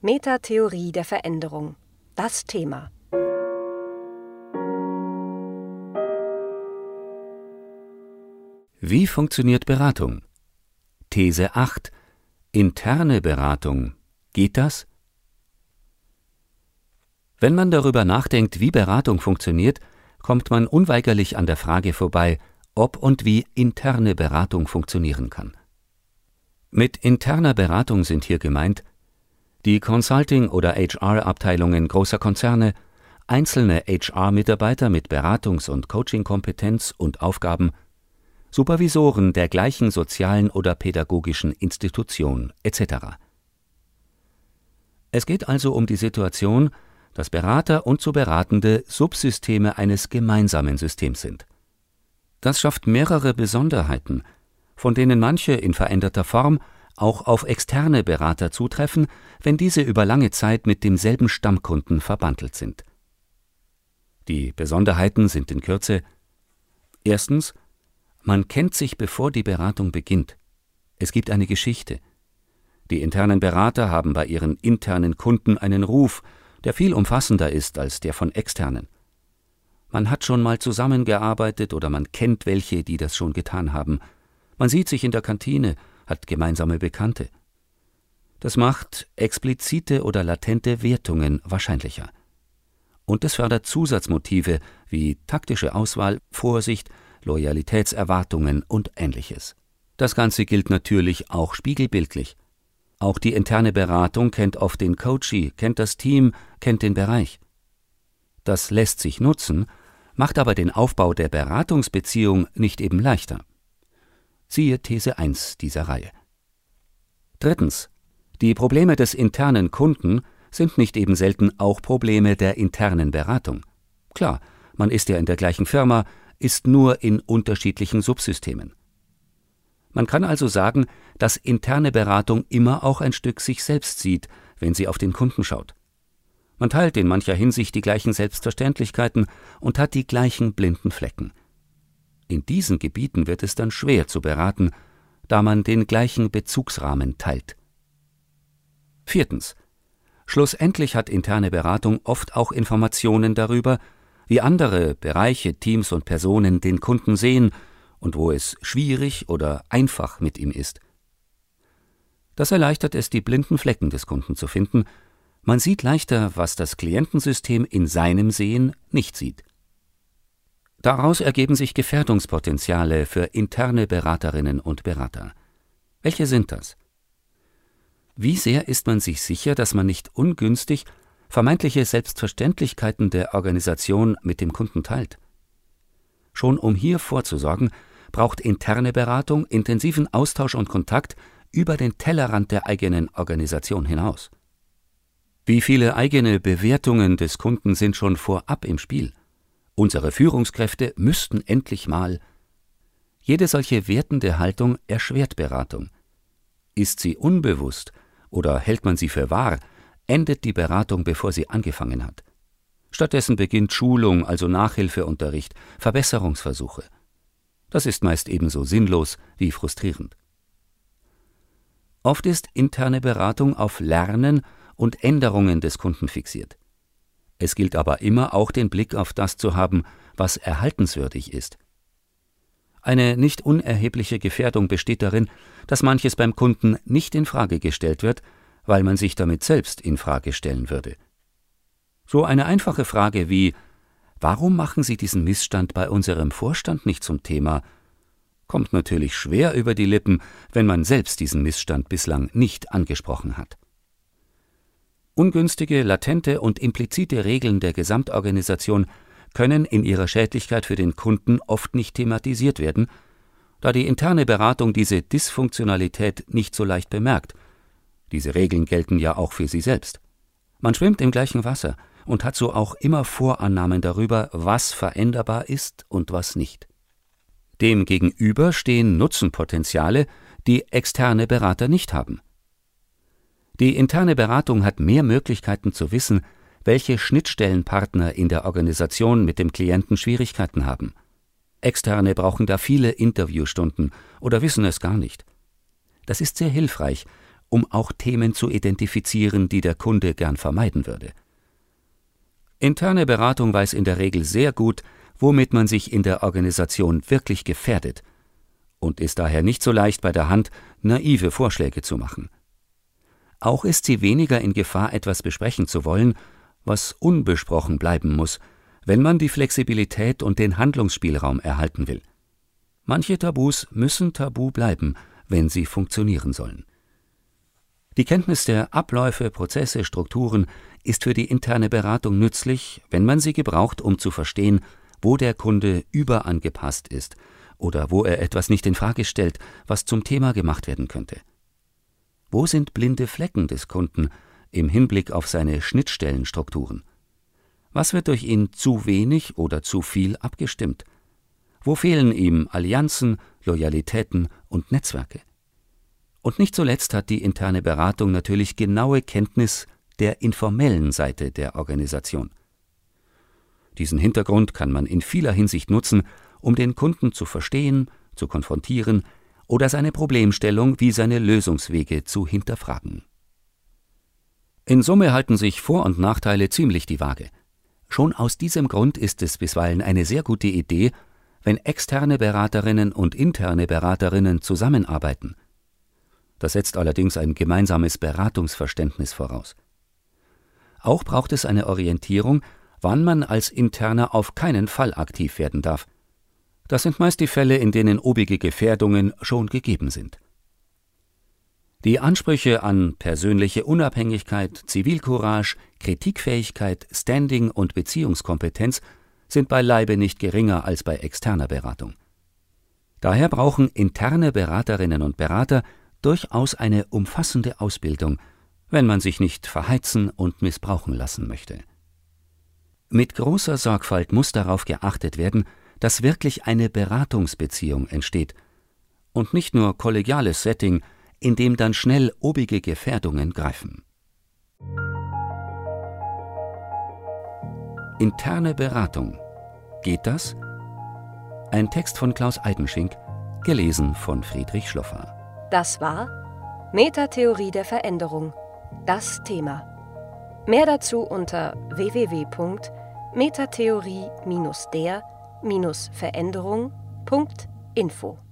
Metatheorie der Veränderung. Das Thema. Wie funktioniert Beratung? These 8. Interne Beratung. Geht das? Wenn man darüber nachdenkt, wie Beratung funktioniert, kommt man unweigerlich an der Frage vorbei, ob und wie interne Beratung funktionieren kann. Mit interner Beratung sind hier gemeint die Consulting- oder HR-Abteilungen großer Konzerne, einzelne HR-Mitarbeiter mit Beratungs- und Coaching-Kompetenz und Aufgaben, Supervisoren der gleichen sozialen oder pädagogischen Institution etc. Es geht also um die Situation, dass Berater und zu Beratende Subsysteme eines gemeinsamen Systems sind. Das schafft mehrere Besonderheiten, von denen manche in veränderter Form auch auf externe Berater zutreffen, wenn diese über lange Zeit mit demselben Stammkunden verbandelt sind. Die Besonderheiten sind in Kürze Erstens, man kennt sich, bevor die Beratung beginnt. Es gibt eine Geschichte. Die internen Berater haben bei ihren internen Kunden einen Ruf, der viel umfassender ist als der von externen. Man hat schon mal zusammengearbeitet oder man kennt welche, die das schon getan haben. Man sieht sich in der Kantine, hat gemeinsame Bekannte. Das macht explizite oder latente Wertungen wahrscheinlicher. Und es fördert Zusatzmotive wie taktische Auswahl, Vorsicht, Loyalitätserwartungen und ähnliches. Das Ganze gilt natürlich auch spiegelbildlich. Auch die interne Beratung kennt oft den Coachee, kennt das Team, kennt den Bereich. Das lässt sich nutzen, macht aber den Aufbau der Beratungsbeziehung nicht eben leichter. Siehe These 1 dieser Reihe. Drittens. Die Probleme des internen Kunden sind nicht eben selten auch Probleme der internen Beratung. Klar, man ist ja in der gleichen Firma, ist nur in unterschiedlichen Subsystemen. Man kann also sagen, dass interne Beratung immer auch ein Stück sich selbst sieht, wenn sie auf den Kunden schaut. Man teilt in mancher Hinsicht die gleichen Selbstverständlichkeiten und hat die gleichen blinden Flecken. In diesen Gebieten wird es dann schwer zu beraten, da man den gleichen Bezugsrahmen teilt. Viertens. Schlussendlich hat interne Beratung oft auch Informationen darüber, wie andere Bereiche, Teams und Personen den Kunden sehen und wo es schwierig oder einfach mit ihm ist. Das erleichtert es, die blinden Flecken des Kunden zu finden. Man sieht leichter, was das Klientensystem in seinem Sehen nicht sieht. Daraus ergeben sich Gefährdungspotenziale für interne Beraterinnen und Berater. Welche sind das? Wie sehr ist man sich sicher, dass man nicht ungünstig vermeintliche Selbstverständlichkeiten der Organisation mit dem Kunden teilt? Schon um hier vorzusorgen, braucht interne Beratung intensiven Austausch und Kontakt über den Tellerrand der eigenen Organisation hinaus. Wie viele eigene Bewertungen des Kunden sind schon vorab im Spiel? Unsere Führungskräfte müssten endlich mal. Jede solche wertende Haltung erschwert Beratung. Ist sie unbewusst oder hält man sie für wahr, endet die Beratung, bevor sie angefangen hat. Stattdessen beginnt Schulung, also Nachhilfeunterricht, Verbesserungsversuche. Das ist meist ebenso sinnlos wie frustrierend. Oft ist interne Beratung auf Lernen und Änderungen des Kunden fixiert. Es gilt aber immer auch den Blick auf das zu haben, was erhaltenswürdig ist. Eine nicht unerhebliche Gefährdung besteht darin, dass manches beim Kunden nicht in Frage gestellt wird, weil man sich damit selbst in Frage stellen würde. So eine einfache Frage wie Warum machen Sie diesen Missstand bei unserem Vorstand nicht zum Thema? kommt natürlich schwer über die Lippen, wenn man selbst diesen Missstand bislang nicht angesprochen hat. Ungünstige, latente und implizite Regeln der Gesamtorganisation können in ihrer Schädlichkeit für den Kunden oft nicht thematisiert werden, da die interne Beratung diese Dysfunktionalität nicht so leicht bemerkt. Diese Regeln gelten ja auch für sie selbst. Man schwimmt im gleichen Wasser und hat so auch immer Vorannahmen darüber, was veränderbar ist und was nicht. Demgegenüber stehen Nutzenpotenziale, die externe Berater nicht haben. Die interne Beratung hat mehr Möglichkeiten zu wissen, welche Schnittstellenpartner in der Organisation mit dem Klienten Schwierigkeiten haben. Externe brauchen da viele Interviewstunden oder wissen es gar nicht. Das ist sehr hilfreich, um auch Themen zu identifizieren, die der Kunde gern vermeiden würde. Interne Beratung weiß in der Regel sehr gut, womit man sich in der Organisation wirklich gefährdet und ist daher nicht so leicht bei der Hand, naive Vorschläge zu machen. Auch ist sie weniger in Gefahr, etwas besprechen zu wollen, was unbesprochen bleiben muss, wenn man die Flexibilität und den Handlungsspielraum erhalten will. Manche Tabus müssen tabu bleiben, wenn sie funktionieren sollen. Die Kenntnis der Abläufe, Prozesse, Strukturen ist für die interne Beratung nützlich, wenn man sie gebraucht, um zu verstehen, wo der Kunde überangepasst ist oder wo er etwas nicht in Frage stellt, was zum Thema gemacht werden könnte. Wo sind blinde Flecken des Kunden im Hinblick auf seine Schnittstellenstrukturen? Was wird durch ihn zu wenig oder zu viel abgestimmt? Wo fehlen ihm Allianzen, Loyalitäten und Netzwerke? Und nicht zuletzt hat die interne Beratung natürlich genaue Kenntnis der informellen Seite der Organisation. Diesen Hintergrund kann man in vieler Hinsicht nutzen, um den Kunden zu verstehen, zu konfrontieren oder seine Problemstellung wie seine Lösungswege zu hinterfragen. In Summe halten sich Vor- und Nachteile ziemlich die Waage. Schon aus diesem Grund ist es bisweilen eine sehr gute Idee, wenn externe Beraterinnen und interne Beraterinnen zusammenarbeiten. Das setzt allerdings ein gemeinsames Beratungsverständnis voraus. Auch braucht es eine Orientierung, wann man als Interner auf keinen Fall aktiv werden darf. Das sind meist die Fälle, in denen obige Gefährdungen schon gegeben sind. Die Ansprüche an persönliche Unabhängigkeit, Zivilcourage, Kritikfähigkeit, Standing und Beziehungskompetenz sind beileibe nicht geringer als bei externer Beratung. Daher brauchen interne Beraterinnen und Berater durchaus eine umfassende Ausbildung, wenn man sich nicht verheizen und missbrauchen lassen möchte. Mit großer Sorgfalt muss darauf geachtet werden, dass wirklich eine Beratungsbeziehung entsteht und nicht nur kollegiales Setting, in dem dann schnell obige Gefährdungen greifen. Interne Beratung. Geht das? Ein Text von Klaus Eidenschink, gelesen von Friedrich Schloffer. Das war Metatheorie der Veränderung. Das Thema. Mehr dazu unter www.metatheorie-der-veränderung.info.